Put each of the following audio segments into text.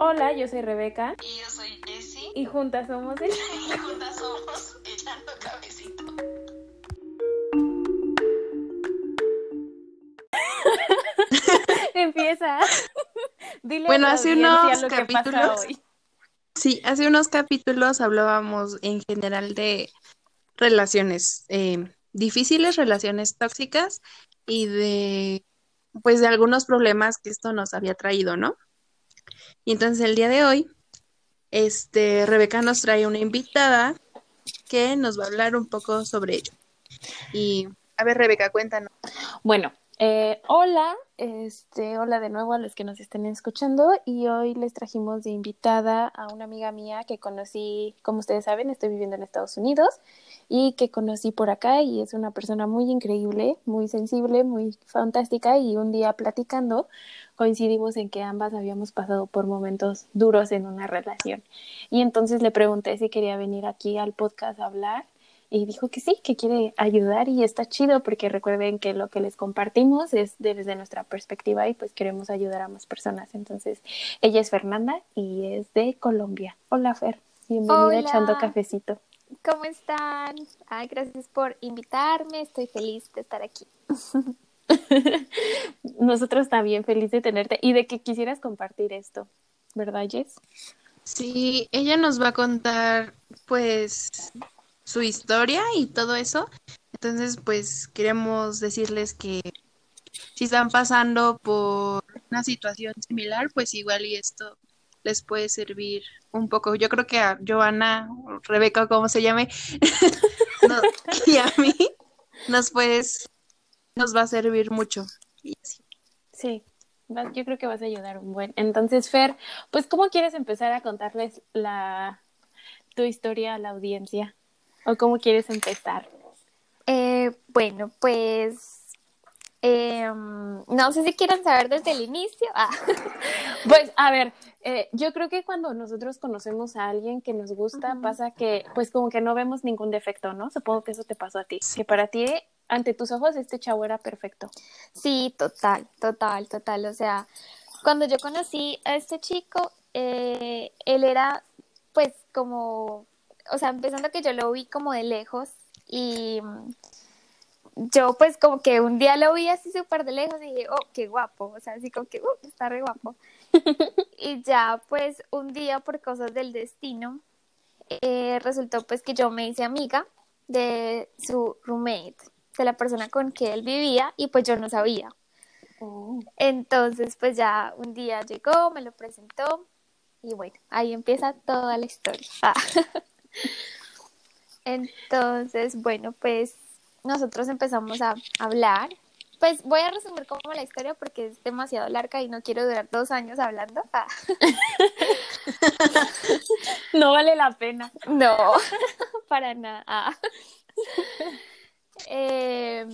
Hola, yo soy Rebeca. Y yo soy Jessie. Y juntas somos el... y juntas somos Echando Cabecito. Empieza. Dile Bueno, a hace unos lo que pasa capítulos- hoy. Sí, hace unos capítulos hablábamos en general de relaciones eh, difíciles, relaciones tóxicas y de, pues, de algunos problemas que esto nos había traído, ¿no? Y entonces el día de hoy, este, Rebeca nos trae una invitada que nos va a hablar un poco sobre ello. Y, a ver, Rebeca, cuéntanos. Bueno, eh, hola, este, hola de nuevo a los que nos estén escuchando y hoy les trajimos de invitada a una amiga mía que conocí, como ustedes saben, estoy viviendo en Estados Unidos y que conocí por acá y es una persona muy increíble, muy sensible, muy fantástica y un día platicando coincidimos en que ambas habíamos pasado por momentos duros en una relación. Y entonces le pregunté si quería venir aquí al podcast a hablar y dijo que sí, que quiere ayudar y está chido porque recuerden que lo que les compartimos es desde nuestra perspectiva y pues queremos ayudar a más personas. Entonces, ella es Fernanda y es de Colombia. Hola Fer, bienvenida a Hola. echando cafecito. ¿Cómo están? Ay, gracias por invitarme. Estoy feliz de estar aquí. Nosotros también feliz de tenerte y de que quisieras compartir esto, ¿verdad, Jess? Sí, ella nos va a contar, pues, su historia y todo eso. Entonces, pues, queremos decirles que si están pasando por una situación similar, pues igual y esto les puede servir un poco. Yo creo que a Joana, o Rebeca, como se llame, y a mí, nos puedes, nos va a servir mucho. Y así. Sí, yo creo que vas a ayudar un buen. Entonces, Fer, pues, ¿cómo quieres empezar a contarles la tu historia a la audiencia? ¿O cómo quieres empezar? Eh, bueno, pues em, no sé si quieren saber desde el inicio. Ah, Pues, a ver, eh, yo creo que cuando nosotros conocemos a alguien que nos gusta, pasa que, pues, como que no vemos ningún defecto, ¿no? Supongo que eso te pasó a ti. Que para ti, ante tus ojos, este chavo era perfecto. sí, total, total, total. O sea, cuando yo conocí a este chico, eh, él era pues como, o sea, empezando que yo lo vi como de lejos y mm, yo pues como que un día lo vi así súper de lejos y dije, oh, qué guapo, o sea, así como que, uh, está re guapo. y ya pues un día por cosas del destino, eh, resultó pues que yo me hice amiga de su roommate, de la persona con que él vivía y pues yo no sabía. Entonces pues ya un día llegó, me lo presentó y bueno, ahí empieza toda la historia. Ah. Entonces, bueno, pues nosotros empezamos a hablar. Pues voy a resumir como la historia porque es demasiado larga y no quiero durar dos años hablando. Ah. No vale la pena. No, para nada. Ah. Eh,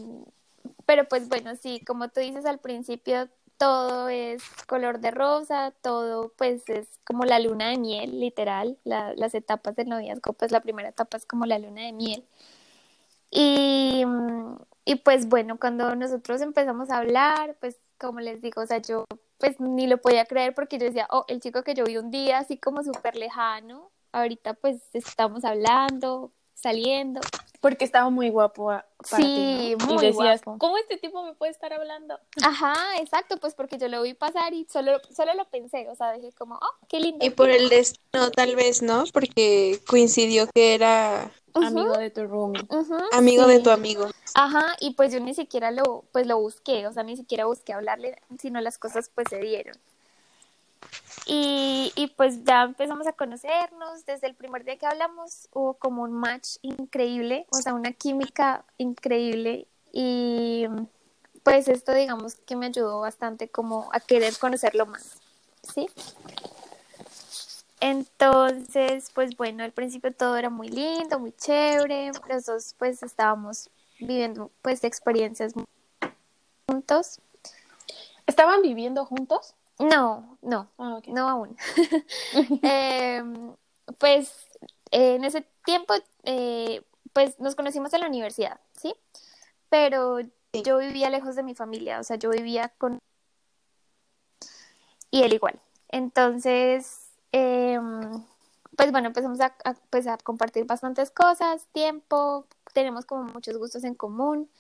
pero pues bueno, sí, como tú dices al principio, todo es color de rosa, todo pues es como la luna de miel, literal. La- las etapas del noviazgo, pues la primera etapa es como la luna de miel. Y, mm, y pues bueno, cuando nosotros empezamos a hablar, pues como les digo, o sea, yo pues ni lo podía creer porque yo decía, oh, el chico que yo vi un día así como súper lejano, ahorita pues estamos hablando, saliendo. Porque estaba muy guapo a- para Sí, ti, ¿no? muy Y decías, guapo. ¿cómo este tipo me puede estar hablando? Ajá, exacto, pues porque yo lo vi pasar y solo, solo lo pensé, o sea, dije como, oh, qué lindo. Y por el destino, tal vez, ¿no? Porque coincidió que era Amigo de tu roomie. ujú, amigo de tu amigo. Ajá, y pues yo ni siquiera lo, pues lo busqué, o sea, ni siquiera busqué hablarle, sino las cosas pues se dieron. Y, y pues ya empezamos a conocernos, desde el primer día que hablamos hubo como un match increíble, o sea, una química increíble y pues esto digamos que me ayudó bastante como a querer conocerlo más, ¿sí? Entonces, pues bueno, al principio todo era muy lindo, muy chévere, los dos pues estábamos viviendo pues experiencias juntos. ¿Estaban viviendo juntos? No, no, Ah, no aún. Em, pues eh, en ese tiempo, eh, pues nos conocimos en la universidad, ¿sí? Pero yo vivía lejos de mi familia, o sea, yo vivía con... Y él igual. Entonces, em, pues bueno, empezamos a, a, pues a compartir bastantes cosas, tiempo, tenemos como muchos gustos en común.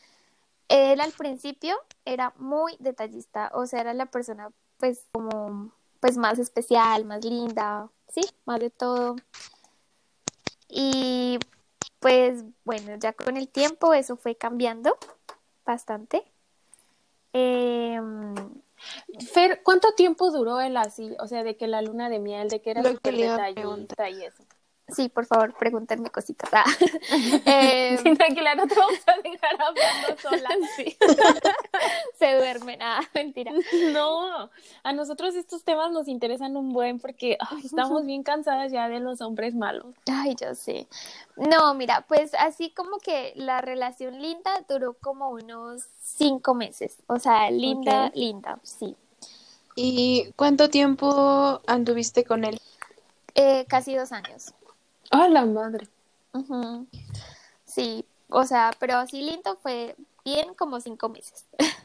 Él al principio era muy detallista, o sea, era la persona pues como pues más especial, más linda, sí, más de todo. Y pues bueno, ya con el tiempo eso fue cambiando bastante. Eh, Fer, ¿cuánto tiempo duró él así? O sea, de que la luna de miel, de que era Lo que súper detallista y eso. Sí, por favor, pregúntenme cositas. Ah. Eh, Sí, tranquila, no te vamos a dejar hablando sola. sí. Se duermen, ah, mentira. No, a nosotros estos temas nos interesan un buen porque ay, estamos bien cansadas ya de los hombres malos. Ay, yo sé. No, mira, pues así como que la relación linda duró como unos cinco meses. O sea, linda, linda, sí. ¿Y cuánto tiempo anduviste con él? Eh, casi dos años. ¡Ah, la madre! Sí, o sea, pero así lindo fue bien como cinco meses.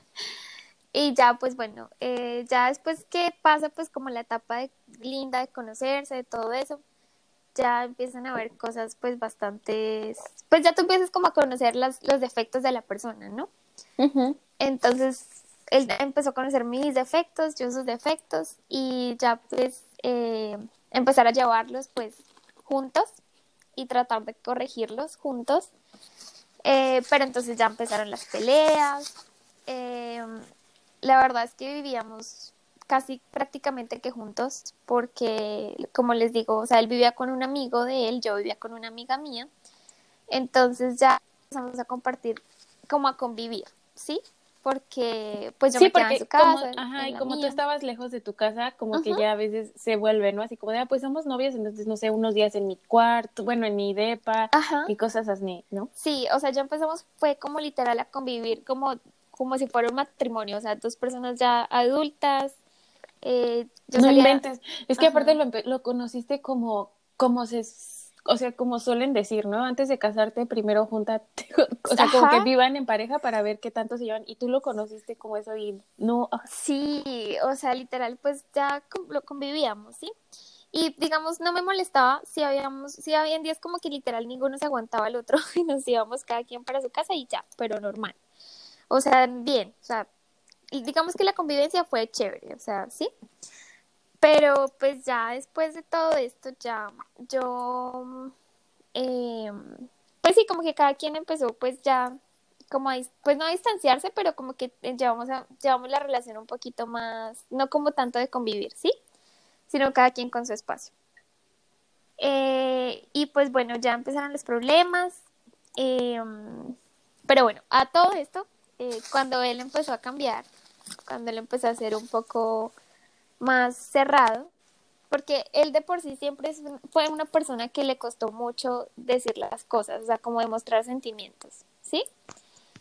Y ya, pues bueno, eh, ya después que pasa pues como la etapa de, linda de conocerse, de todo eso, ya empiezan a ver cosas pues bastantes, pues ya tú empiezas como a conocer las, los defectos de la persona, ¿no? Entonces, él empezó a conocer mis defectos, yo sus defectos, y ya pues eh, empezar a llevarlos pues juntos y tratar de corregirlos juntos. Eh, pero entonces ya empezaron las peleas. eh, la verdad es que vivíamos casi prácticamente que juntos, porque como les digo, o sea, él vivía con un amigo de él, yo vivía con una amiga mía. Entonces ya empezamos a compartir, como a convivir, ¿sí? Porque pues yo Sí, me quedaba en su casa. como, ajá, en y como tú mía. estabas lejos de tu casa, como que ya a veces se vuelve, ¿no? Así como de, ah, pues somos novias, entonces, no sé, unos días en mi cuarto, bueno, en mi depa Ajá. y cosas así, ¿no? Sí, o sea, ya empezamos, fue como literal a convivir como, como si fuera un matrimonio, o sea, dos personas ya adultas. Eh, yo no salía- inventes. Es que aparte lo, lo conociste como, como se, o sea, como suelen decir, ¿no? Antes de casarte, primero júntate, o sea, como que vivan en pareja para ver qué tanto se llevan. Y tú lo conociste como eso y no, Sí, o sea, literal, pues ya lo convivíamos, ¿sí? Y digamos, no me molestaba si habíamos, si habían días como que literal ninguno se aguantaba al otro y nos íbamos cada quien para su casa y ya, pero normal. O sea, bien, o sea, digamos que la convivencia fue chévere, o sea, ¿sí? Pero pues ya después de todo esto, ya yo, eh, pues sí, como que cada quien empezó pues ya, como a, pues no a distanciarse, pero como que eh, llevamos, a, llevamos la relación un poquito más, no como tanto de convivir, ¿sí? Sino cada quien con su espacio. Eh, y pues bueno, ya empezaron los problemas. eh, pero bueno, a todo esto, eh, cuando él empezó a cambiar, cuando él empezó a ser un poco más cerrado, porque él de por sí siempre fue una persona que le costó mucho decir las cosas, o sea, como demostrar sentimientos, ¿sí?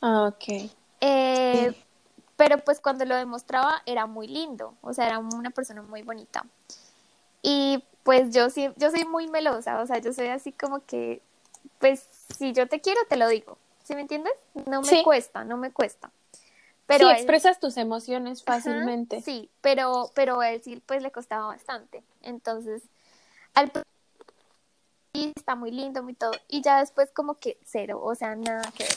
ah, ok. Eh, pero pues cuando lo demostraba era muy lindo, o sea, era una persona muy bonita. Y pues yo sí, yo soy muy melosa, o sea, yo soy así como que, pues si yo te quiero, te lo digo, ¿sí me entiendes? No me Sí. cuesta, no me cuesta. Pero sí, él- expresas tus emociones Ajá, fácilmente. sí, pero, pero a él sí pues le costaba bastante. Entonces, al y está muy lindo, muy todo. Y ya después como que cero, o sea, nada que ver.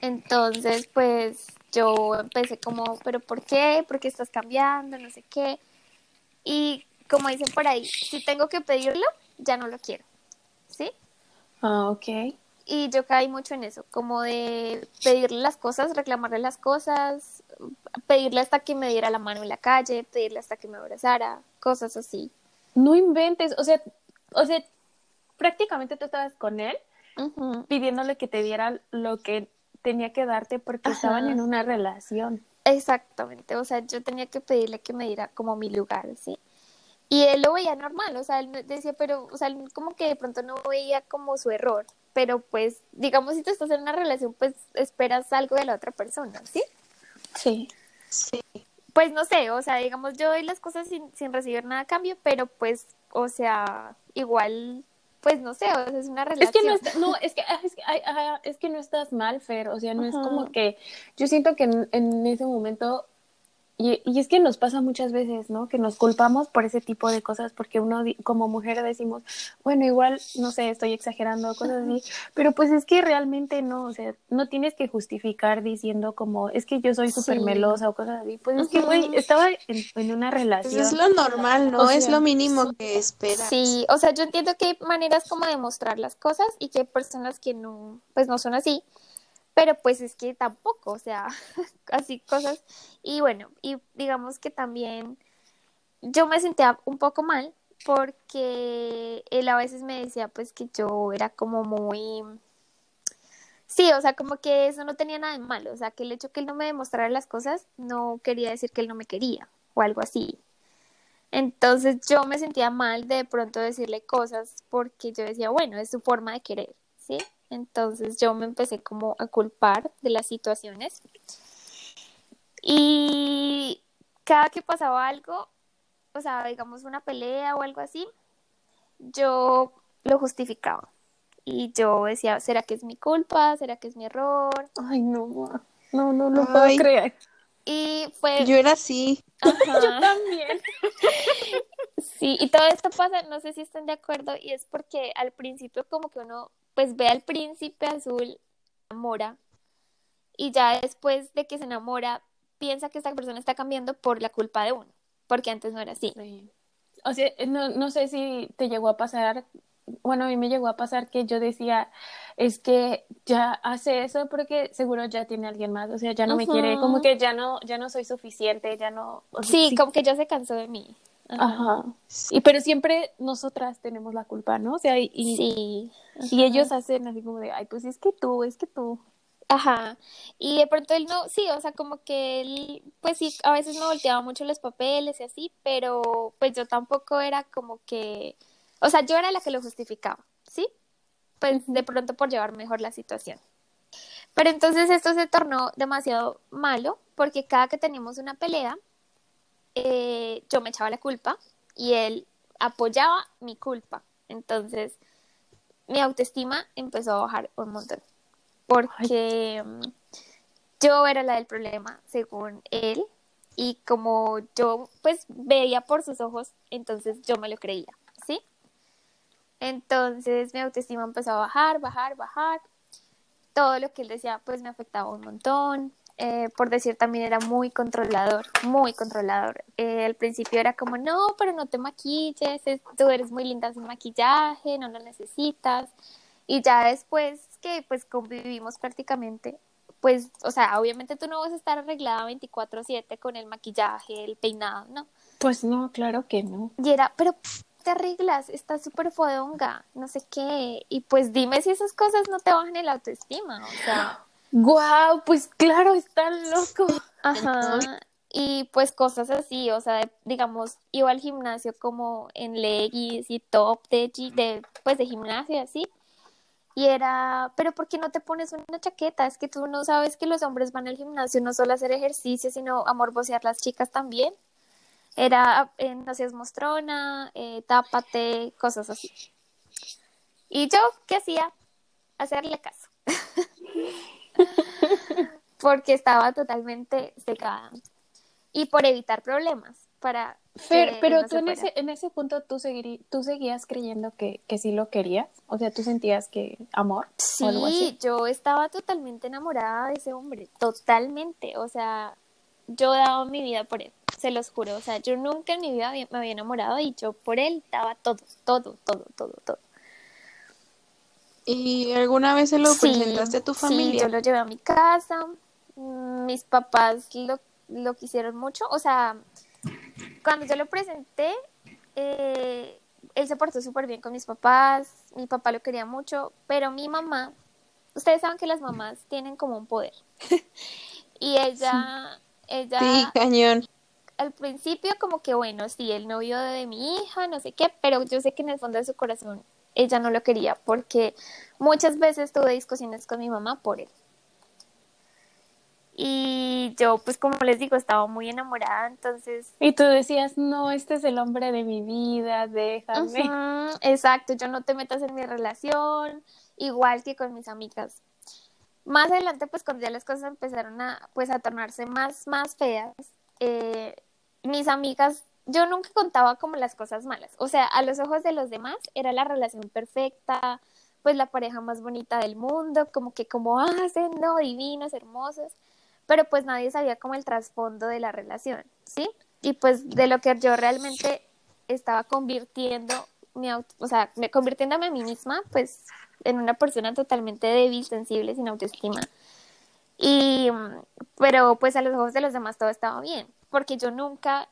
Entonces, pues yo empecé como, pero ¿por qué? ¿Por qué estás cambiando? No sé qué. Y como dicen por ahí, si tengo que pedirlo, ya no lo quiero. ¿Sí? Ah, ok. Y yo caí mucho en eso, como de pedirle las cosas, reclamarle las cosas, pedirle hasta que me diera la mano en la calle, pedirle hasta que me abrazara, cosas así. No inventes, o sea, o sea, prácticamente tú estabas con él pidiéndole que te diera lo que tenía que darte porque Ajá. estaban en una relación. Exactamente, o sea, yo tenía que pedirle que me diera como mi lugar, ¿sí? Y él lo veía normal, o sea, él decía, pero, o sea, él como que de pronto no veía como su error, pero pues, digamos, si tú estás en una relación, pues esperas algo de la otra persona, ¿sí? Sí. Sí. Pues no sé, o sea, digamos, yo doy las cosas sin, sin recibir nada a cambio, pero pues, o sea, igual, pues no sé, o sea, es una Es relación. que no, está- no, es que, ah, es que, ay, ah, es que no estás mal, Fer, o sea, no es como que, yo siento que en, en ese momento Y, y es que nos pasa muchas veces, ¿no? Que nos culpamos por ese tipo de cosas porque uno di- como mujer decimos, bueno, igual, no sé, estoy exagerando, cosas así, pero pues es que realmente no, o sea, no tienes que justificar diciendo como, es que yo soy súper Sí. melosa o cosas así, pues es que, güey, estaba en, en una Pues relación. es lo normal, ¿no? O es lo mínimo que esperas. Sí, o sea, yo entiendo que hay maneras como de mostrar las cosas y que hay personas que no, pues no son así, pero pues es que tampoco, o sea, así cosas. Y bueno, y digamos que también yo me sentía un poco mal porque él a veces me decía pues que yo era como muy... Sí, o sea, como que eso no tenía nada de malo, o sea, que el hecho que él no me demostrara las cosas no quería decir que él no me quería o algo así. Entonces yo me sentía mal de pronto decirle cosas porque yo decía, bueno, es su forma de querer, ¿sí? Entonces yo me empecé como a culpar de las situaciones. Y cada que pasaba algo, o sea, digamos una pelea o algo así, yo lo justificaba. Y yo decía, ¿será que es mi culpa? ¿Será que es mi error? Ay, no, no, no lo puedo Ay. creer. Y fue... Yo era así. Ajá. También. Sí, y todo esto pasa, no sé si están de acuerdo, y es porque al principio como que uno pues ve al príncipe azul, se enamora, y ya después de que se enamora, piensa que esta persona está cambiando por la culpa de uno, porque antes no era así. Sí. O sea, no, no sé si te llegó a pasar, bueno, a mí me llegó a pasar que yo decía, es que ya hace eso porque seguro ya tiene alguien más, o sea, ya no me quiere, como que ya no, ya no soy suficiente, ya no, o sea, Sí, como que ya se cansó de mí. Ajá. Y pero siempre nosotras tenemos la culpa, ¿no? O sea, y, y, Sí. y ellos hacen así como de, ay, pues es que tú, es que tú. Ajá. Y de pronto él no, sí, o sea, como que él, pues sí, a veces me volteaba mucho los papeles y así, pero pues yo tampoco era como que, o sea, yo era la que lo justificaba, ¿sí? Pues de pronto por llevar mejor la situación. Pero entonces esto se tornó demasiado malo porque cada que teníamos una pelea, eh, yo me echaba la culpa y él apoyaba mi culpa. Entonces mi autoestima empezó a bajar un montón porque mm, yo era la del problema según él y como yo pues veía por sus ojos, entonces yo me lo creía, ¿sí? Entonces mi autoestima empezó a bajar, bajar, bajar. Todo lo que él decía pues me afectaba un montón. Eh, por decir también era muy controlador, muy controlador. Eh, al principio era como, no, pero no te maquilles, es- tú eres muy linda sin maquillaje, no lo necesitas. Y ya después que pues convivimos prácticamente, pues, o sea, obviamente tú no vas a estar arreglada 24/7 con el maquillaje, el peinado, ¿no? Pues no, claro que no. Y era, pero te arreglas, estás súper fodonga, no sé qué. Y pues dime si esas cosas no te bajan el autoestima, o sea, Guau, pues claro, está loco. ajá. Y pues cosas así, o sea, digamos, iba al gimnasio como en leggings y top de, de pues de gimnasio así. Y era, pero ¿por qué no te pones una chaqueta? Es que tú no sabes que los hombres van al gimnasio no solo a hacer ejercicio, sino a morbosear las chicas también. Era, eh, no seas mostrona, eh, tápate, cosas así. Y yo, ¿qué hacía? Hacerle caso. Porque estaba totalmente secada. Y por evitar problemas, para Pero, que pero no tú en ese, en ese punto tú, seguirí- tú seguías creyendo que, que sí lo querías, o sea, tú sentías que amor o algo así. Sí, yo estaba totalmente enamorada de ese hombre, totalmente. O sea, yo daba mi vida por él, se los juro. O sea, yo nunca en mi vida me había enamorado y yo por él daba todo, todo, todo, todo, todo. ¿Y alguna vez se lo Sí, presentaste a tu Sí, familia? yo lo llevé a mi casa. mm, Mis papás lo, lo quisieron mucho. O sea, cuando yo lo presenté, eh, él se portó súper bien con mis papás. Mi papá lo quería mucho, pero mi mamá, ustedes saben que las mamás tienen como un poder. y ella, ella Sí, cañón. al principio como que bueno, sí, el novio de mi hija, no sé qué, pero yo sé que en el fondo de su corazón ella no lo quería porque muchas veces tuve discusiones con mi mamá por él. Y yo, pues como les digo, estaba muy enamorada, entonces... Y tú decías, no, este es el hombre de mi vida, déjame. Exacto, yo no te metas en mi relación, igual que con mis amigas. Más adelante, pues cuando ya las cosas empezaron a, pues, a tornarse más, más feas, eh, mis amigas, yo nunca contaba como las cosas malas. O sea, a los ojos de los demás era la relación perfecta, pues la pareja más bonita del mundo, como que como hacen, no, divinos, hermosos, pero pues nadie sabía como el trasfondo de la relación, ¿sí? Y pues de lo que yo realmente estaba convirtiendo mi auto, o sea, me convirtiéndome a mí misma, pues en una persona totalmente débil, sensible, sin autoestima. Y, pero pues a los ojos de los demás todo estaba bien, porque yo nunca,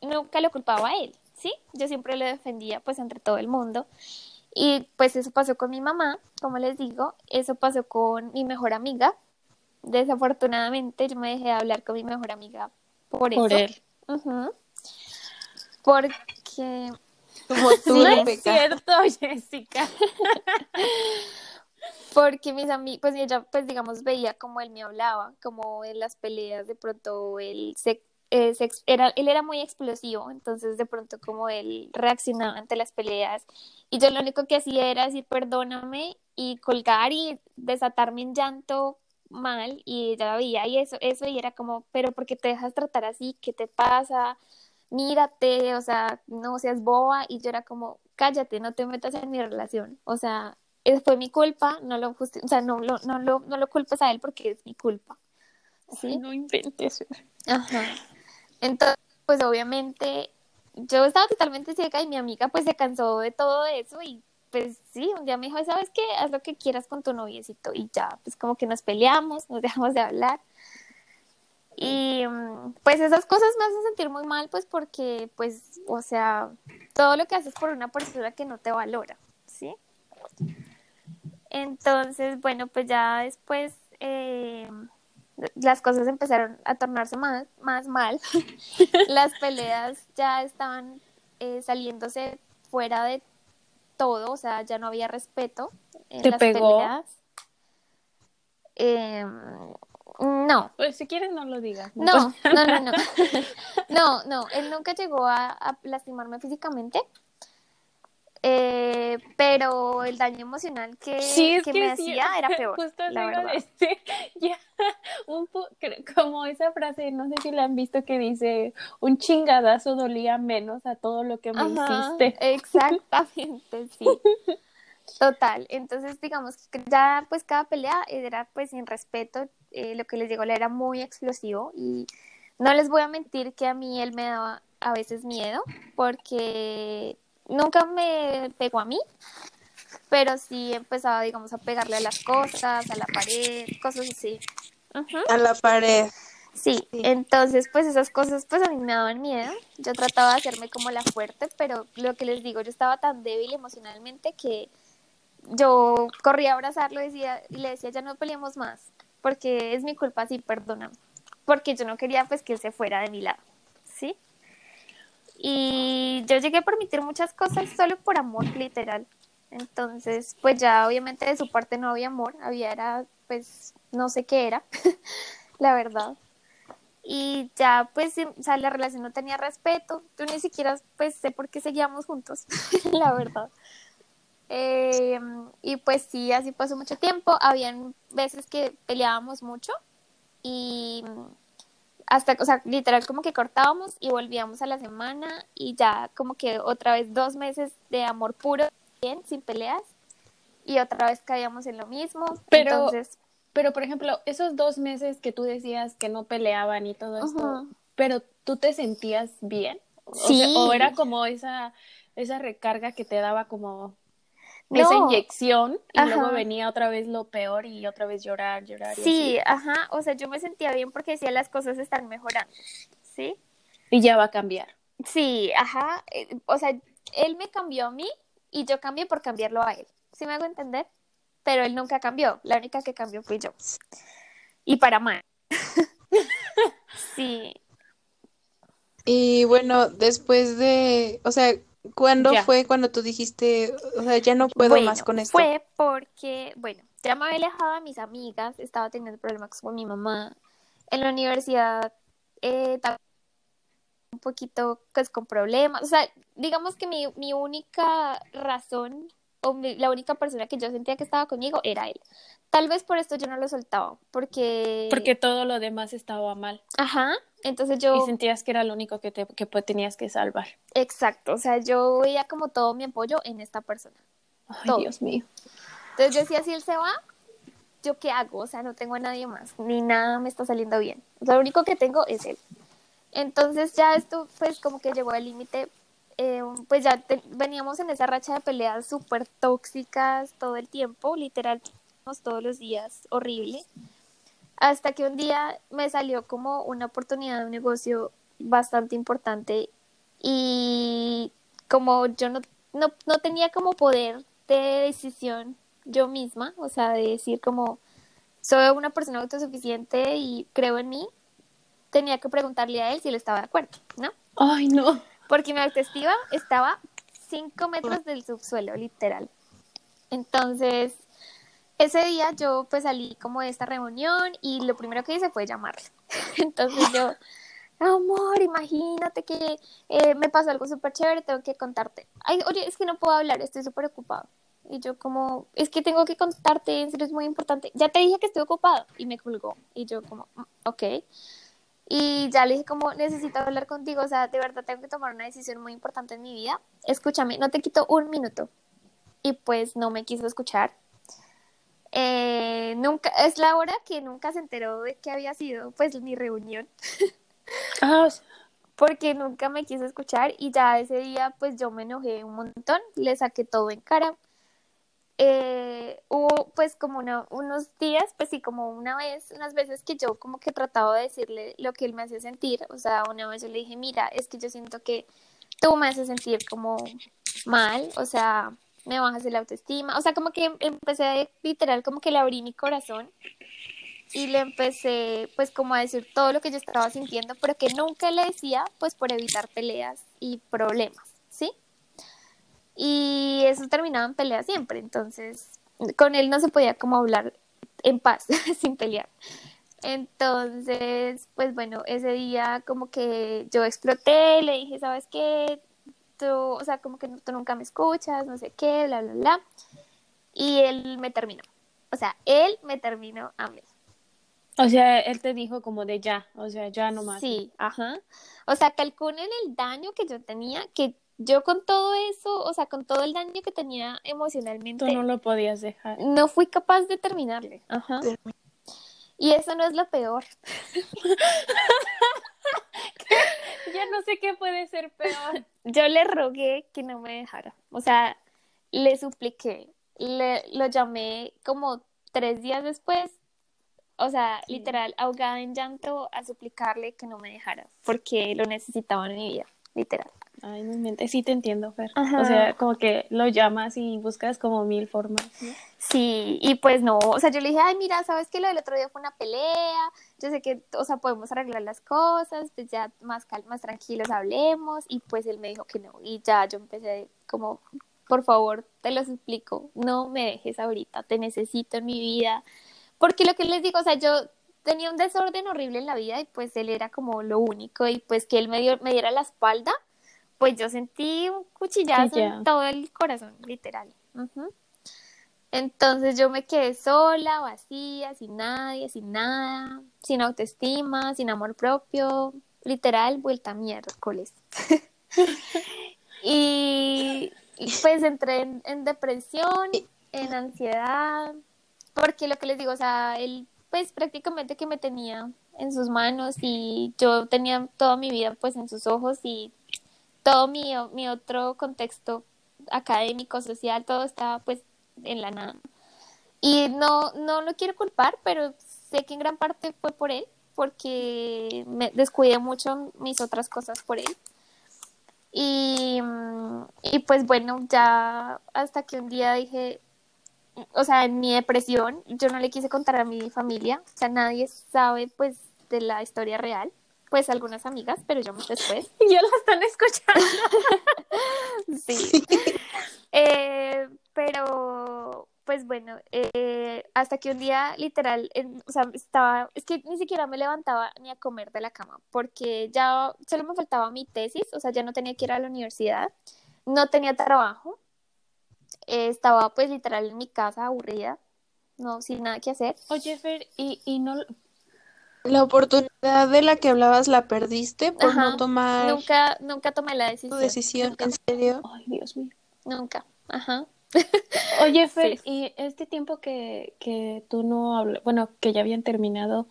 nunca lo culpaba a él, ¿sí? Yo siempre lo defendía pues entre todo el mundo. Y pues eso pasó con mi mamá, como les digo, eso pasó con mi mejor amiga. Desafortunadamente yo me dejé de hablar con mi mejor amiga por, Por eso. él. Porque Como tú, No es cierto, Jessica. Porque mis amigos, pues ella, pues digamos, veía como él me hablaba, como en las peleas, de pronto él se, eh, se era, él era muy explosivo, entonces de pronto como él reaccionaba ante las peleas y yo lo único que hacía era decir perdóname y colgar y desatarme en llanto mal y ella veía y eso, eso y era como, pero ¿por qué te dejas tratar así? ¿Qué te pasa? Mírate, o sea, no seas boba y yo era como, cállate, no te metas en mi relación, o sea, es- fue mi culpa, no lo justi- o sea, no lo, no lo, no lo culpes a él porque es mi culpa. ¿Sí? No inventes. Ajá. Entonces, pues obviamente yo estaba totalmente ciega y mi amiga pues se cansó de todo eso y pues sí, un día me dijo, ¿sabes qué? Haz lo que quieras con tu noviecito y ya, pues como que nos peleamos, nos dejamos de hablar. Y mm, pues esas cosas me hacen sentir muy mal pues porque pues, o sea, todo lo que haces por una persona que no te valora, ¿sí? Entonces, bueno, pues ya después eh, las cosas empezaron a tornarse más, más mal. las peleas ya estaban eh, saliéndose fuera de todo, o sea, ya no había respeto en ¿Te las pegó? peleas. Eh, no, Pues si quieres no lo digas. no, no, no, no. No, no, él nunca llegó a, a lastimarme físicamente. Eh, pero el daño emocional que, Sí, es que que me sí, hacía era peor, Justo la verdad. decir. Ya, un como esa frase, no sé si la han visto que dice, un chingadazo dolía menos a todo lo que me Ajá, hiciste. Exactamente, sí. Total. Entonces, digamos que ya pues cada pelea era pues sin respeto. eh, lo que les digo, él era muy explosivo y no les voy a mentir que a mí él me daba a veces miedo porque nunca me pegó a mí, pero sí empezaba, digamos, a pegarle a las cosas, a la pared, cosas así. A la pared. Sí, Sí. entonces pues esas cosas pues a mí me daban miedo. Yo trataba de hacerme como la fuerte, pero lo que les digo, yo estaba tan débil emocionalmente que yo corría a abrazarlo y decía, y le decía, ya no peleemos más, porque es mi culpa, sí, perdóname. Porque yo no quería pues que él se fuera de mi lado. Y yo llegué a permitir muchas cosas solo por amor, literal. Entonces, pues ya obviamente de su parte no había amor, había era, pues, no sé qué era, la verdad. Y ya, pues, sí, o sea, la relación no tenía respeto. Yo ni siquiera, pues, sé por qué seguíamos juntos, la verdad. Eh, y pues sí, así pasó mucho tiempo. Habían veces que peleábamos mucho y hasta, o sea, literal como que cortábamos y volvíamos a la semana y ya como que otra vez dos meses de amor puro, bien, sin peleas. Y otra vez caíamos en lo mismo. Pero- Entonces, Pero, por ejemplo, esos dos meses que tú decías que no peleaban y todo esto, pero tú te sentías bien? O sea, Sí. o era como esa, esa recarga que te daba como esa No. inyección y Ajá. luego venía otra vez lo peor y otra vez llorar, llorar. y Sí, así. ajá, o sea, yo me sentía bien porque decía las cosas están mejorando, ¿sí? Y ya va a cambiar. Sí, ajá, eh, o sea, él me cambió a mí y yo cambié por cambiarlo a él, ¿sí me hago entender? Pero él nunca cambió, la única que cambió fui yo. Y para mal. Sí, Y bueno, después de, o sea, ¿cuándo Ya. fue cuando tú dijiste, o sea, ya no puedo Bueno, más con esto? Fue porque, bueno, ya me había alejado de mis amigas, estaba teniendo problemas con mi mamá. En la universidad eh, un poquito pues con problemas. O sea, digamos que mi, mi única razón o mi- la única persona que yo sentía que estaba conmigo era él. Tal vez por esto yo no lo soltaba, porque... Porque todo lo demás estaba mal. Ajá, Entonces Y yo, sentías que era lo único que, te, que tenías que salvar. exacto, o sea, yo veía como todo mi apoyo en esta persona. Ay, Todo. Dios mío. Entonces yo decía, si él se va, ¿yo qué hago? O sea, no tengo a nadie más, ni nada me está saliendo bien. Lo único que tengo es él. Entonces ya esto, pues como que llegó al límite, eh, pues ya te- veníamos en esa racha de peleas súper tóxicas todo el tiempo, literal, todos los días, horrible. Hasta que un día me salió como una oportunidad de un negocio bastante importante y como yo no, no, no tenía como poder de decisión yo misma, o sea, de decir como soy una persona autosuficiente y creo en mí, tenía que preguntarle a él si él estaba de acuerdo, ¿no? Ay, no. Porque mi autoestima estaba cinco metros del subsuelo, literal. Entonces, ese día yo pues salí como de esta reunión y lo primero que hice fue llamarle. Entonces yo, amor, imagínate que eh, me pasó algo súper chévere, tengo que contarte. Ay, oye, es que no puedo hablar, estoy súper ocupado. Y yo como, es que tengo que contarte, es muy importante. Ya te dije que estoy ocupado. Y me colgó. Y yo como, "Mm, ok. Y ya le dije como, necesito hablar contigo, o sea, de verdad tengo que tomar una decisión muy importante en mi vida. Escúchame, no te quito un minuto. Y pues no me quiso escuchar. Eh, nunca, es la hora que nunca se enteró de que había sido pues mi reunión, Ah, porque nunca me quiso escuchar y ya ese día pues yo me enojé un montón, le saqué todo en cara. Eh, hubo pues como una- unos días, pues sí, como una vez, unas veces que yo como que trataba de decirle lo que él me hacía sentir, o sea, una vez yo le dije, mira, es que yo siento que tú me haces sentir como mal, o sea, me bajas el autoestima, o sea, como que empecé a, literal, como que le abrí mi corazón y le empecé pues como a decir todo lo que yo estaba sintiendo, pero que nunca le decía pues por evitar peleas y problemas, ¿sí? Y eso terminaba en pelea siempre, entonces con él no se podía como hablar en paz, sin pelear. Entonces, pues bueno, ese día como que yo exploté, le dije, ¿sabes qué? Tú, o sea, como que tú nunca me escuchas, no sé qué, bla, bla, bla. Y él me terminó. O sea, él me terminó a mí. o sea, él te dijo como de ya, o sea, ya nomás. Sí, ajá. O sea, calculen el daño que yo tenía, que yo con todo eso, o sea, con todo el daño que tenía emocionalmente, Tú no lo podías dejar. no fui capaz de terminarle. Ajá. Y eso no es lo peor. Ya no sé qué puede ser peor. Yo le rogué que no me dejara. O sea, le supliqué. Le, lo llamé como tres días después. O sea, literal, ahogada en llanto a suplicarle que no me dejara. Porque lo necesitaba en mi vida. Literal. Ay, no inventes. Sí te entiendo, Fer. Ajá. O sea, como que lo llamas y buscas como mil formas. ¿no? Sí, y pues no, o sea, yo le dije, ay, mira, ¿sabes qué? Lo del otro día fue una pelea, yo sé que, o sea, podemos arreglar las cosas, pues ya más cal más tranquilos hablemos, y pues él me dijo que no, y ya yo empecé como, por favor, te lo suplico, no me dejes ahorita, te necesito en mi vida, porque lo que les digo, o sea, yo tenía un desorden horrible en la vida, y pues él era como lo único, y pues que él me, dio, me diera la espalda, pues yo sentí un cuchillazo Sí, en todo el corazón, literal. Entonces yo me quedé sola, vacía, sin nadie, sin nada, sin autoestima, sin amor propio, literal, vuelta a miércoles. y, y, pues entré en, en depresión, en ansiedad, porque lo que les digo, o sea, él pues prácticamente que me tenía en sus manos y yo tenía toda mi vida pues en sus ojos y todo mi, mi otro contexto académico, social, todo estaba pues en la nada. Y no, no lo quiero culpar, pero sé que en gran parte fue por él, porque me descuidé mucho mis otras cosas por él. Y, y pues bueno, ya hasta que un día dije, o sea, en mi depresión, yo no le quise contar a mi familia, o sea, nadie sabe pues de la historia real, pues algunas amigas, pero yo después. Ya lo están escuchando. Sí. Eh, pero, pues bueno, eh, hasta que un día literal, en- o sea, estaba, es que ni siquiera me levantaba ni a comer de la cama, porque ya solo me faltaba mi tesis, o sea, ya no tenía que ir a la universidad, no tenía trabajo, eh, estaba pues literal en mi casa aburrida, no, sin nada que hacer. Oye, Fer, y, y no. La oportunidad de la que hablabas la perdiste por Ajá, no tomar Nunca, nunca tomé la tu decisión. decisión, Nunca, ¿en serio? Ay, Dios mío. nunca. Ajá. Oye, Fer, Sí. y este tiempo que, que tú no bueno, que ya habían terminado,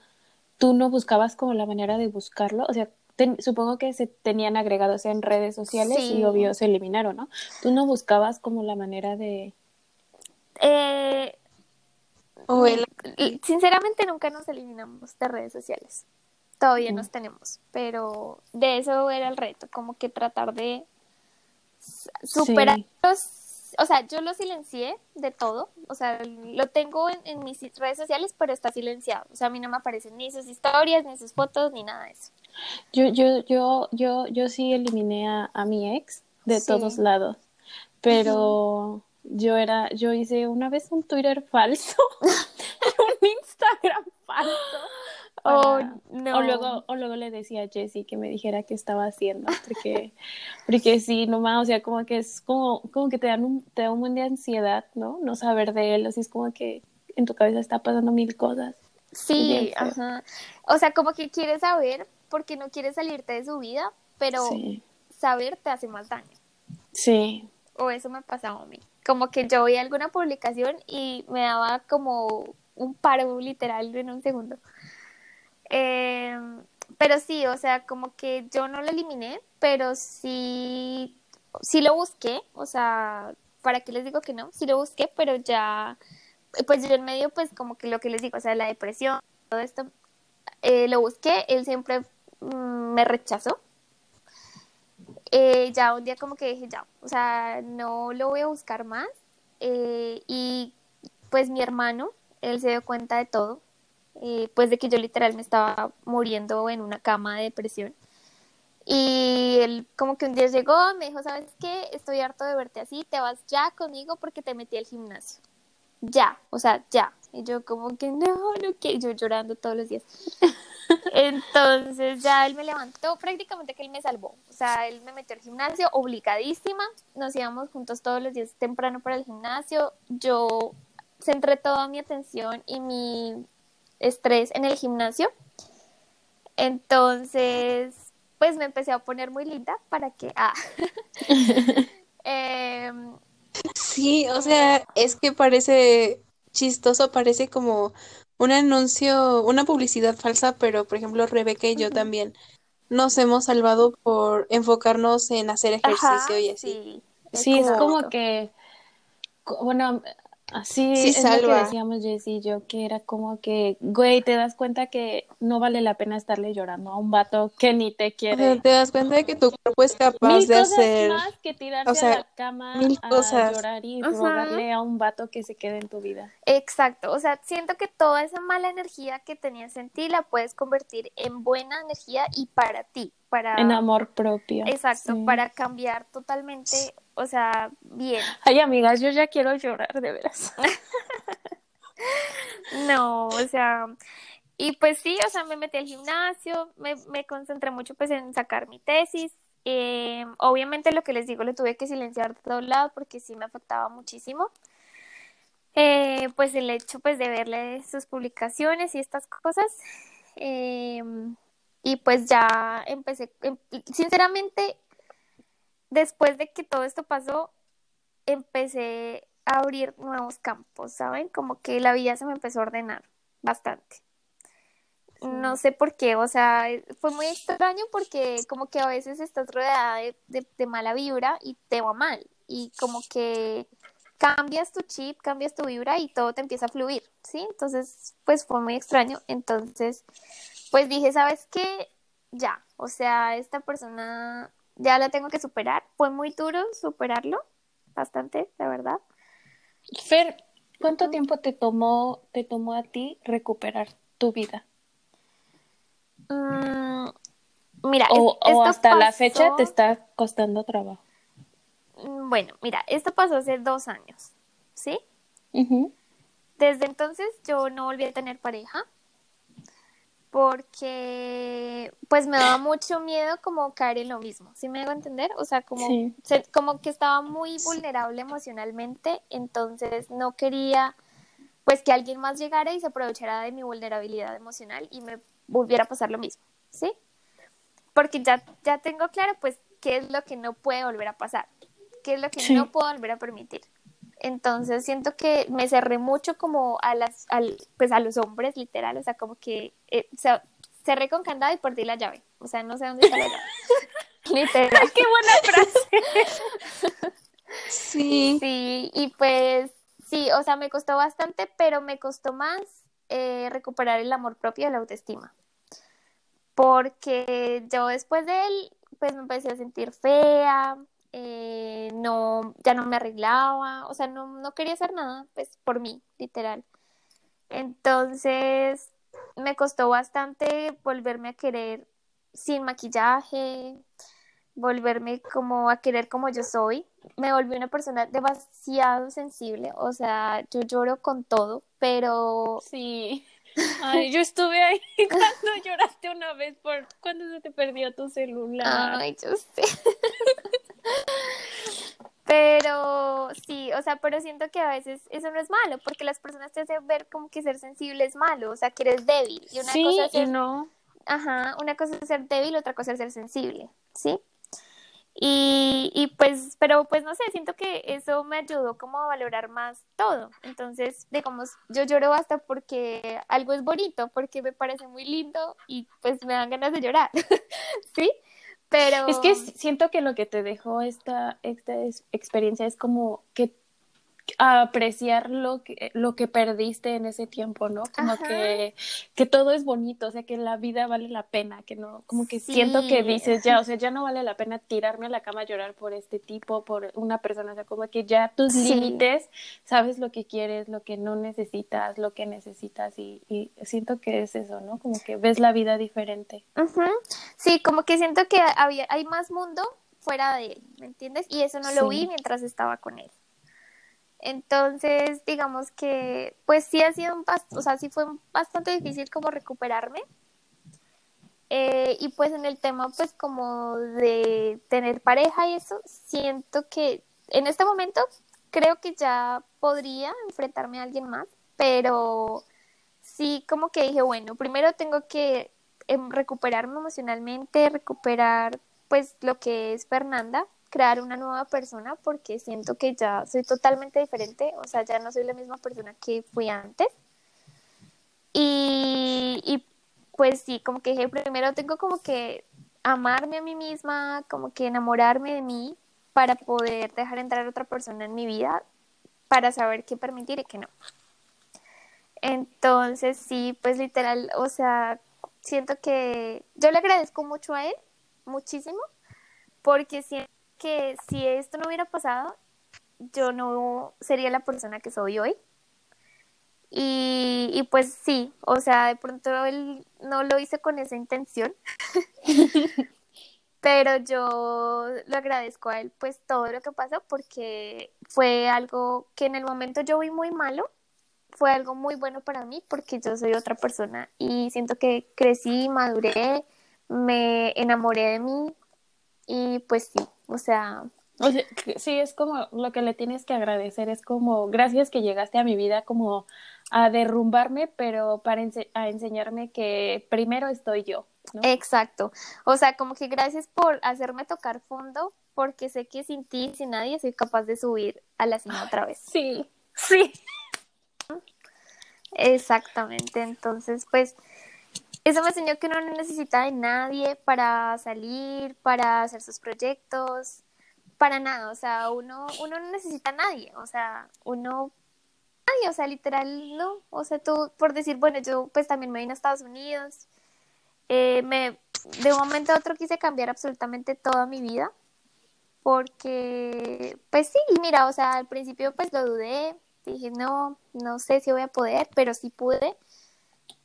¿tú no buscabas como la manera de buscarlo? O sea, ten- supongo que se tenían agregados en redes sociales y obvio se eliminaron, ¿no? ¿Tú no buscabas como la manera de... Eh, O sinceramente nunca nos eliminamos de redes sociales. Todavía nos tenemos, pero de eso era el reto, como que tratar de s- superar los, o sea, yo lo silencié de todo, o sea, lo tengo en, en mis redes sociales, pero está silenciado, o sea, a mí no me aparecen ni sus historias, ni sus fotos, ni nada de eso. Yo, yo, yo, yo, yo sí eliminé a, a mi ex de Sí. todos lados, pero yo era, yo hice una vez un Twitter falso y un Instagram falso. Oh, no. O luego, o luego le decía a Jessie que me dijera qué estaba haciendo, porque, porque sí, nomás, o sea, como que es como, como que te dan un, te da un buen de ansiedad, ¿no? No saber de él, así es como que en tu cabeza está pasando mil cosas. Sí, ajá. O sea, como que quieres saber porque no quieres salirte de su vida, pero Sí, saber te hace más daño. sí, O eso me pasaba a mí. Como que yo veía alguna publicación y me daba como un paro literal en un segundo. Eh, pero sí, o sea, como que yo no lo eliminé, pero sí, sí lo busqué. O sea, ¿para qué les digo que no? Sí lo busqué, pero ya, pues yo en medio, pues como que lo que les digo, o sea, la depresión, todo esto, eh, lo busqué, él siempre mm, me rechazó. Eh, ya un día como que dije, ya, o sea, no lo voy a buscar más. Eh, y pues mi hermano, él se dio cuenta de todo, eh, pues de que yo literal me estaba muriendo en una cama de depresión. Y él como que un día llegó, me dijo, ¿sabes qué? Estoy harto de verte así, te vas ya conmigo porque te metí al gimnasio. Ya, o sea, ya. Y yo como que no, no quiero, yo llorando todos los días. Entonces ya él me levantó, prácticamente que él me salvó. O sea, él me metió al gimnasio obligadísima. Nos íbamos juntos todos los días temprano para el gimnasio. Yo centré toda mi atención y mi estrés en el gimnasio. Entonces, pues me empecé a poner muy linda para que... Ah. Em, Sí, o sea, es que parece chistoso, parece como un anuncio, una publicidad falsa, pero por ejemplo, Rebeca y yo también nos hemos salvado por enfocarnos en hacer ejercicio ajá, y así. sí. Sí, es como que, bueno, así Sí es lo que salva. decíamos Jessy y yo, que era como que, güey, te das cuenta que no vale la pena estarle llorando a un vato que ni te O sea, quiere. te das cuenta de que tu cuerpo es capaz Mil de cosas hacer, más que tirarse o sea, a la cama mil a llorar y Ajá. rogarle a un vato que se quede en tu vida. Exacto, o sea, siento que toda esa mala energía que tenías en ti la puedes convertir en buena energía y para ti, para... En amor propio. Exacto, sí. para cambiar totalmente, o sea, bien. Ay, amigas, yo ya quiero llorar, de veras. No, o sea, y pues sí, o sea, me metí al gimnasio, me, me concentré mucho pues en sacar mi tesis. Eh, obviamente lo que les digo lo tuve que silenciar de todos lados porque sí me afectaba muchísimo. Eh, pues el hecho pues de verle sus publicaciones y estas cosas. Eh, y pues ya empecé, em- sinceramente, después de que todo esto pasó, empecé a abrir nuevos campos, ¿saben? Como que la vida se me empezó a ordenar bastante. No sé por qué, o sea, fue muy extraño porque como que a veces estás rodeada de, de- de mala vibra y te va mal y como que cambias tu chip, cambias tu vibra y todo te empieza a fluir, ¿sí? Entonces, pues fue muy extraño. Entonces, pues dije, ¿sabes qué? Ya, o sea, esta persona ya la tengo que superar. Fue muy duro superarlo, bastante, la verdad. Fer, ¿cuánto tiempo te tomó, te tomó a ti recuperar tu vida? Mm, mira, O, es- o hasta la fecha te está costando trabajo. Mm, Bueno, mira, esto pasó hace dos años, ¿sí? Desde entonces yo no volví a tener pareja porque pues me daba mucho miedo como caer en lo mismo, ¿sí me hago entender? O sea, como, Sí. se- como que estaba muy vulnerable emocionalmente, entonces no quería pues que alguien más llegara y se aprovechara de mi vulnerabilidad emocional y me volviera a pasar lo mismo, ¿sí? Porque ya, ya tengo claro, pues, qué es lo que no puede volver a pasar, qué es lo que Sí. no puedo volver a permitir. Entonces siento que me cerré mucho como a las, al, pues a los hombres, literal, o sea, como que eh, o sea, cerré con candado y perdí la llave, o sea, no sé dónde está la llave. literal. ¡Qué buena frase! Sí. Sí, y pues sí, o sea, me costó bastante, pero me costó más eh, recuperar el amor propio y la autoestima. Porque yo después de él, pues me empecé a sentir fea, eh, no, ya no me arreglaba, o sea, no, no quería hacer nada, pues por mí, literal. Entonces, me costó bastante volverme a querer sin maquillaje, volverme como a querer como yo soy. Me volví una persona demasiado sensible, o sea, yo lloro con todo, pero Sí. Ay, yo estuve ahí cuando lloraste una vez por cuando se te perdió tu celular. Ay, yo sé. Pero sí, o sea, pero siento que a veces eso no es malo, porque las personas te hacen ver como que ser sensible es malo, o sea, que eres débil. Y una sí, cosa es y ser, no. ajá, una cosa es ser débil, otra cosa es ser sensible, ¿sí? Y, y pues, pero pues no sé, siento que eso me ayudó como a valorar más todo. Entonces, digamos, yo lloro hasta porque algo es bonito, porque me parece muy lindo y pues me dan ganas de llorar, ¿sí? Pero... Es que siento que lo que te dejó esta, esta es- experiencia es como que apreciar lo que, lo que perdiste en ese tiempo, ¿no? Como Ajá. que, que todo es bonito, o sea, que la vida vale la pena, que no, como que siento que dices ya, o sea, ya no vale la pena tirarme a la cama a llorar por este tipo, por una persona, o sea, como que ya tus Sí. límites, sabes lo que quieres, lo que no necesitas, lo que necesitas y, y siento que es eso, ¿no? Como que ves la vida diferente. Sí, como que siento que había, hay más mundo fuera de él, ¿me entiendes? Y eso no lo Sí. vi mientras estaba con él. Entonces, digamos que, pues sí ha sido un, o sea, sí fue bastante difícil como recuperarme. Eh, y pues en el tema, pues como de tener pareja y eso, siento que en este momento creo que ya podría enfrentarme a alguien más, pero sí como que dije, bueno, primero tengo que em, recuperarme emocionalmente, recuperar pues lo que es Fernanda, crear una nueva persona porque siento que ya soy totalmente diferente, o sea, ya no soy la misma persona que fui antes. Y, y pues sí, como que dije, primero tengo como que amarme a mí misma, como que enamorarme de mí para poder dejar entrar otra persona en mi vida, para saber qué permitir y qué no. Entonces, sí, pues literal, o sea, siento que yo le agradezco mucho a él, muchísimo, porque siento que si esto no hubiera pasado, yo no sería la persona que soy hoy. Y, y pues sí, o sea, de pronto él no lo hice con esa intención, pero yo lo agradezco a él pues todo lo que pasó porque fue algo que en el momento yo vi muy malo, fue algo muy bueno para mí porque yo soy otra persona y siento que crecí, maduré, me enamoré de mí y pues sí, o sea, O sea, sí, es como lo que le tienes que agradecer, es como gracias que llegaste a mi vida como a derrumbarme, pero para ense- a enseñarme que primero estoy yo, ¿no? Exacto. O sea, como que gracias por hacerme tocar fondo, porque sé que sin ti, sin nadie, soy capaz de subir a la cima otra vez. Sí, sí. Exactamente. Entonces, pues, eso me enseñó que uno no necesita de nadie para salir, para hacer sus proyectos, para nada. O sea, uno, uno no necesita a nadie. O sea, uno, nadie, o sea, literal, no. O sea, tú, por decir, bueno, yo pues también me vine a Estados Unidos. eh, me, de un momento a otro quise cambiar absolutamente toda mi vida. Porque, pues sí, mira, o sea, al principio pues lo dudé, dije, no, no sé si voy a poder, pero sí pude.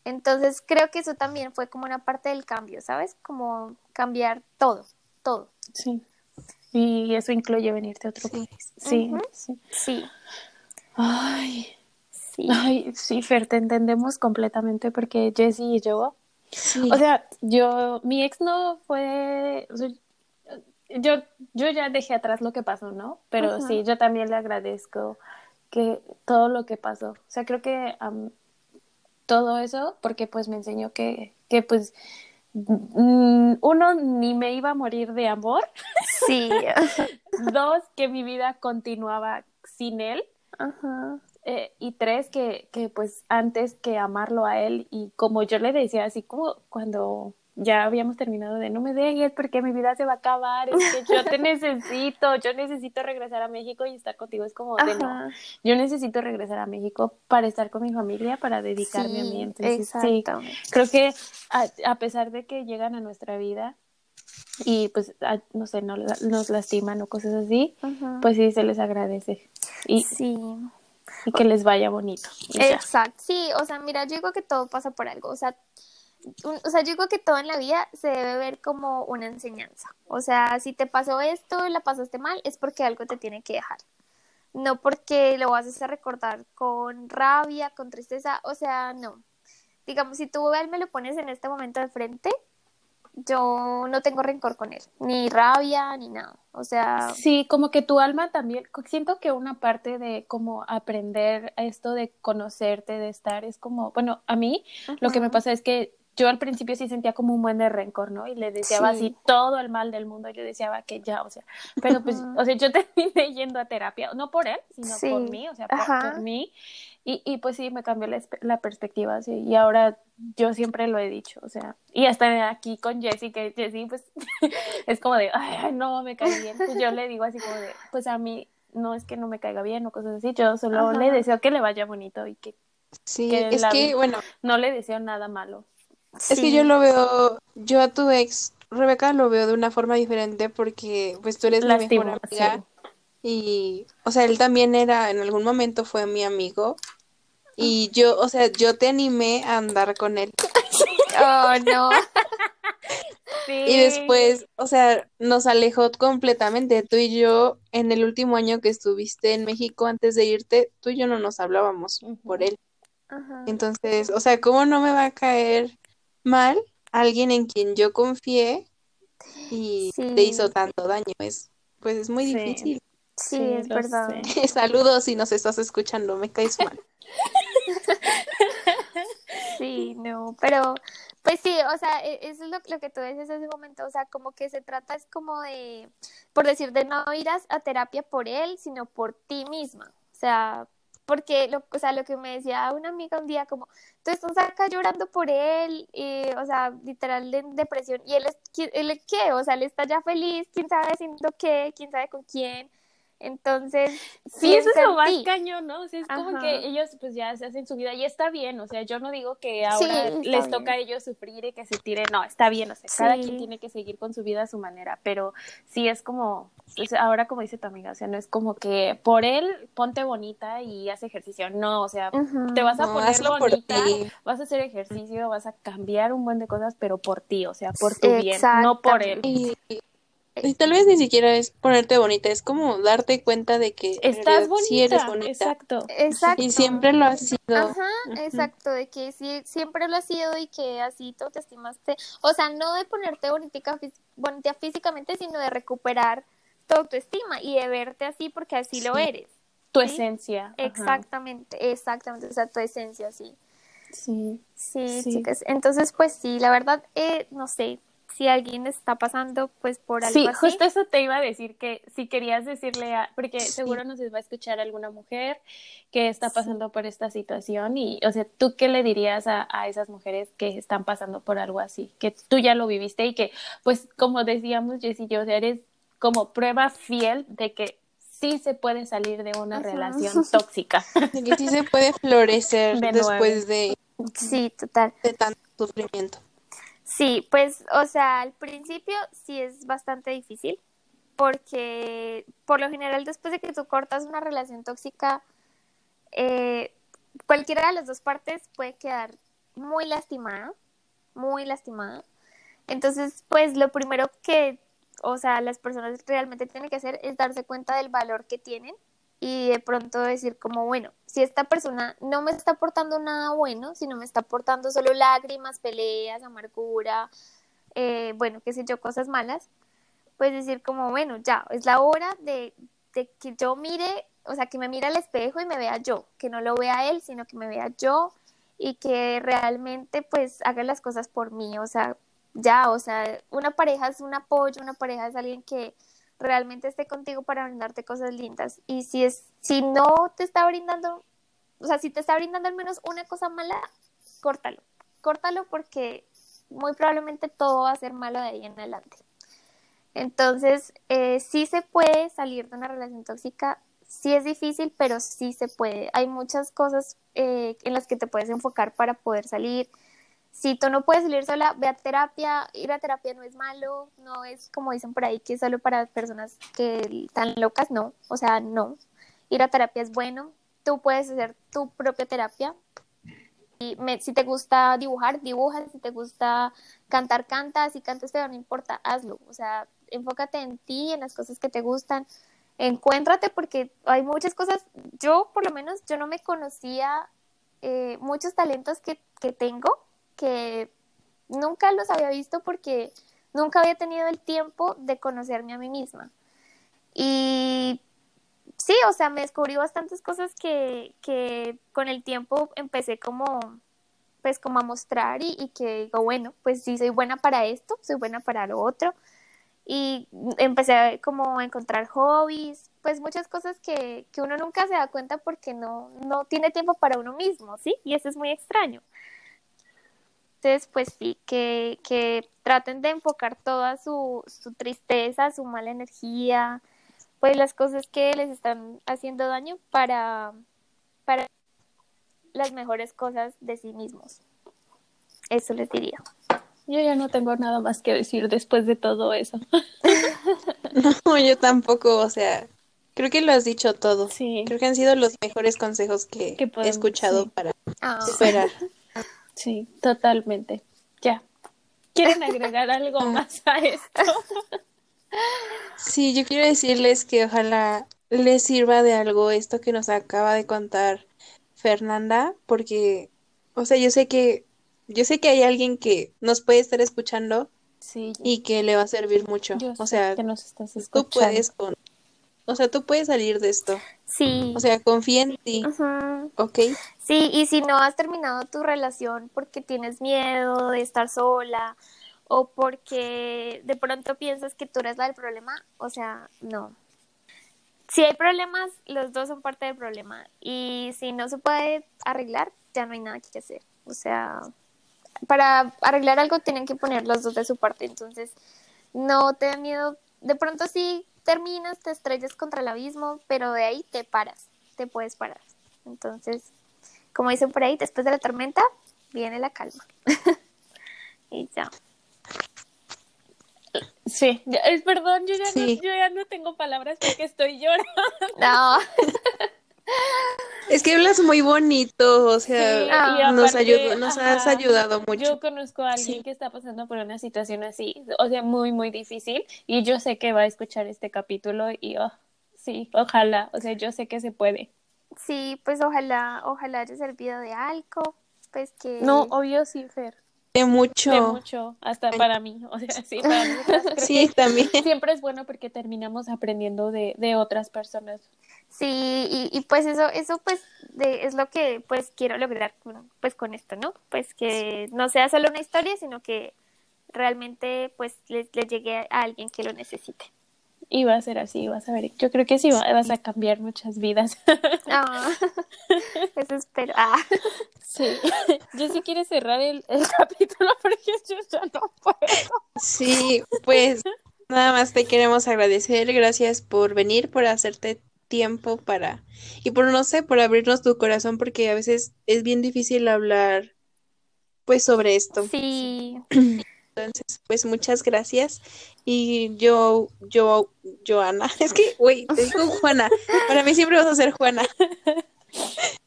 Entonces creo que eso también fue como una parte del cambio, ¿sabes? Como cambiar todo, todo. Sí. Y eso incluye venirte a otro Sí. país. Sí, sí. Sí, Ay, sí. ay, sí, Fer, te entendemos completamente porque Jessie y yo, Sí. o sea, yo, mi ex no fue, o sea, yo, yo ya dejé atrás lo que pasó, ¿no? Pero sí, yo también le agradezco que todo lo que pasó. O sea, creo que am, todo eso, porque pues me enseñó que, que pues mm, uno ni me iba a morir de amor, Sí. dos que mi vida continuaba sin él Ajá. eh, y tres que, que pues antes que amarlo a él y como yo le decía así como cuando ya habíamos terminado de no me dejes porque mi vida se va a acabar, es que yo te necesito, yo necesito regresar a México y estar contigo, es como de no, yo necesito regresar a México para estar con mi familia, para dedicarme a mí, entonces sí, exactamente. creo que a, a pesar de que llegan a nuestra vida y pues a- no sé, no, nos lastiman o cosas así, Ajá. pues sí se les agradece y, Sí. y que les vaya bonito. Exacto, sí, o sea, mira, yo digo que todo pasa por algo, o sea, un- o sea, yo digo que todo en la vida se debe ver como una enseñanza, o sea, si te pasó esto y la pasaste mal, es porque algo te tiene que dejar, no porque lo vas a recordar con rabia, con tristeza, o sea, no, digamos, si tú él me lo pones en este momento de frente, yo no tengo rencor con él, ni rabia, ni nada, o sea, Sí, como que tu alma también, siento que una parte de como aprender esto de conocerte, de estar, es como, bueno, a mí lo que me pasa es que yo al principio sí sentía como un buen de rencor, ¿no? Y le deseaba Sí. así todo el mal del mundo, yo deseaba que ya, o sea, pero pues, o sea, yo terminé yendo a terapia, no por él, sino Sí. por mí, o sea, por, por mí, y, y pues sí, me cambió la, perspectiva, sí, y ahora yo siempre lo he dicho, o sea, y hasta aquí con Jessie, que Jessie pues es como de, ay, no, me cae bien, pues yo le digo así como de, pues a mí no es que no me caiga bien o cosas así, yo solo Ajá. le deseo que le vaya bonito y que Sí, que es la que, bueno, no le deseo nada malo. Es que yo lo veo, yo a tu ex, Rebeca, lo veo de una forma diferente porque pues tú eres mi Lastimo, mejor amiga sí. y, o sea, él también era, en algún momento fue mi amigo y yo, o sea, yo te animé a andar con él Oh, no. y después, o sea, nos alejó completamente, tú y yo, en el último año que estuviste en México antes de irte, tú y yo no nos hablábamos por él. Ajá. Entonces, o sea, ¿cómo no me va a caer mal alguien en quien yo confié y te hizo tanto daño? Es, pues es muy Sí. difícil. Sí, Sí, es verdad. sé. Saludos si nos estás escuchando, me caes mal. Sí, no, pero pues sí, o sea, e- eso es lo, lo que tú dices hace un momento, o sea, como que se trata es como de, por decir, de no ir a, a terapia por él, sino por ti misma, o sea, porque, lo, o sea, lo que me decía una amiga un día, como, tú estás acá llorando por él, y, o sea, literal en depresión, y él es, ¿qui- él qué? O sea, él está ya feliz, quién sabe haciendo qué, quién sabe con quién, entonces, Sí, eso es lo más ti. cañón, ¿no? O sea, es como que ellos pues ya se hacen su vida y está bien, o sea, yo no digo que ahora les bien. toca a ellos sufrir y que se tiren, no, está bien, o sea, cada quien tiene que seguir con su vida a su manera, pero sí es como, pues, ahora como dice tu amiga, o sea, no es como que por él ponte bonita y haz ejercicio, no, o sea, te vas a No, poner hazlo por bonita, ti. vas a hacer ejercicio, vas a cambiar un buen de cosas, pero por ti, o sea, por tu bien, no por él. Y, y tal vez ni siquiera es ponerte bonita, es como darte cuenta de que Estás realidad bonita, sí eres bonita. exacto. Exacto. Y siempre lo has sido. Ajá, exacto, de que sí, siempre lo has sido y que así tú te estimaste, o sea, no de ponerte bonita, fí- bonita físicamente, sino de recuperar tu autoestima y de verte así porque así lo eres. Tu Sí. esencia. ajá. Exactamente, exactamente, o sea, tu esencia, sí. Sí. Sí, Sí. chicas. Entonces, pues sí, la verdad, eh, no sé, si alguien está pasando pues por algo Sí, así. justo eso te iba a decir que si querías decirle a, porque seguro nos va a escuchar alguna mujer que está pasando por esta situación y, o sea, ¿tú qué le dirías a, a esas mujeres que están pasando por algo así? Que tú ya lo viviste y que, pues, como decíamos Jess y yo, o sea, eres como prueba fiel de que sí se puede salir de una relación tóxica. De que sí se puede florecer De después de, Sí, total. de tanto sufrimiento. Sí, pues, o sea, al principio sí es bastante difícil, porque por lo general después de que tú cortas una relación tóxica, eh, cualquiera de las dos partes puede quedar muy lastimada, muy lastimada. Entonces, pues lo primero que, o sea, las personas realmente tienen que hacer es darse cuenta del valor que tienen y de pronto decir como, bueno, si esta persona no me está aportando nada bueno, sino me está aportando solo lágrimas, peleas, amargura, eh, bueno, qué sé yo, cosas malas, pues decir como, bueno, ya, es la hora de, de que yo mire, o sea, que me mire al espejo y me vea yo, que no lo vea él, sino que me vea yo y que realmente pues haga las cosas por mí, o sea, ya, o sea, una pareja es un apoyo, una pareja es alguien que realmente esté contigo para brindarte cosas lindas y si es si no te está brindando, o sea, si te está brindando al menos una cosa mala, córtalo. Córtalo porque muy probablemente todo va a ser malo de ahí en adelante. Entonces, eh, sí se puede salir de una relación tóxica, sí es difícil, pero sí se puede. Hay muchas cosas eh, en las que te puedes enfocar para poder salir. Si tú no puedes salir sola, ve a terapia. Ir a terapia no es malo, no es como dicen por ahí que es solo para personas que están locas, no. O sea, no. Ir a terapia es bueno. Tú puedes hacer tu propia terapia. Y me- si te gusta dibujar, dibuja. Si te gusta cantar, canta. Si cantas, pero no importa, hazlo. O sea, enfócate en ti, en las cosas que te gustan encuéntrate porque hay muchas cosas, yo por lo menos, yo no me conocía eh, muchos talentos que, que tengo, que nunca los había visto porque nunca había tenido el tiempo de conocerme a mí misma. Y sí, o sea, me descubrí bastantes cosas que, que con el tiempo empecé como, pues como a mostrar y, que digo, bueno, pues sí, soy buena para esto, soy buena para lo otro y empecé como a encontrar hobbies, pues muchas cosas que, que uno nunca se da cuenta porque no, no tiene tiempo para uno mismo, ¿sí? Y eso es muy extraño. Entonces, pues sí, que, que traten de enfocar toda su, su tristeza, su mala energía, pues las cosas que les están haciendo daño para, para las mejores cosas de sí mismos. Eso les diría. Yo ya no tengo nada más que decir después de todo eso. No, yo tampoco, o sea, creo que lo has dicho todo. Sí, Creo que han sido los mejores consejos que, Que he escuchado sí. para Ah, superar. sí, totalmente. Ya. ¿Quieren agregar algo más a esto? Sí, yo quiero decirles que ojalá les sirva de algo esto que nos acaba de contar Fernanda, porque, o sea, yo sé que, yo sé que hay alguien que nos puede estar escuchando Sí, y que le va a servir mucho. yo O sea, que nos estás tú puedes con, o sea, tú puedes salir de esto. sí. O sea, confía en ti, Ujú. ¿ok? Sí, y si no has terminado tu relación porque tienes miedo de estar sola o porque de pronto piensas que tú eres la del problema, o sea, no. Si hay problemas, los dos son parte del problema. Y si no se puede arreglar, ya no hay nada que hacer. O sea, para arreglar algo tienen que poner los dos de su parte. Entonces, no te da miedo. De pronto sí terminas, te estrellas contra el abismo, pero de ahí te paras, te puedes parar. Entonces, como dicen por ahí, después de la tormenta viene la calma. y ya. Sí, perdón, yo ya, Sí. No, yo ya no tengo palabras porque estoy llorando. No, Es que hablas muy bonito, o sea, Sí, nos ayudó, nos has ayudado mucho. Yo conozco a alguien Sí. que está pasando por una situación así, o sea, muy, muy difícil, y yo sé que va a escuchar este capítulo y, oh, sí, ojalá, o sea, yo sé que se puede. sí, pues ojalá, ojalá haya servido de algo. Pues que. No, obvio sí, Fer, De mucho. de mucho, hasta para mí, o sea, sí, para mí. Sí, también. siempre es bueno porque terminamos aprendiendo de, de otras personas. Sí, y, y pues eso, eso pues de, es lo que pues quiero lograr con, pues con esto, ¿no? Pues que no sea solo una historia, sino que realmente pues le, le llegue a alguien que lo necesite. Y va a ser así, vas a ver. Yo creo que sí va- vas a cambiar muchas vidas. Ah, eso espero. Ah, Sí. Yo sí quiero cerrar el, el capítulo porque yo ya no puedo. Sí, pues nada más te queremos agradecer. Gracias por venir, por hacerte tiempo para y por no sé, por abrirnos tu corazón porque a veces es bien difícil hablar pues sobre esto. sí, Entonces, pues muchas gracias. Y yo, yo, Joana, es que, güey, te digo Juana. Para mí siempre vas a ser Juana.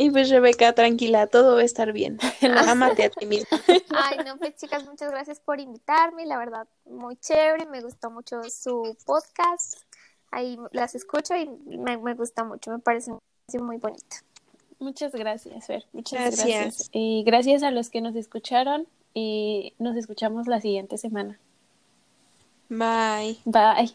Y pues Rebeca, tranquila, todo va a estar bien. Ámate a ti misma. Ay, no, pues chicas, muchas gracias por invitarme, la verdad, muy chévere, me gustó mucho su podcast, ahí las escucho y me, me gusta mucho, me parece muy bonito. Muchas gracias, Fer. Muchas Gracias. gracias. Y gracias a los que nos escucharon y nos escuchamos la siguiente semana. Bye. Bye.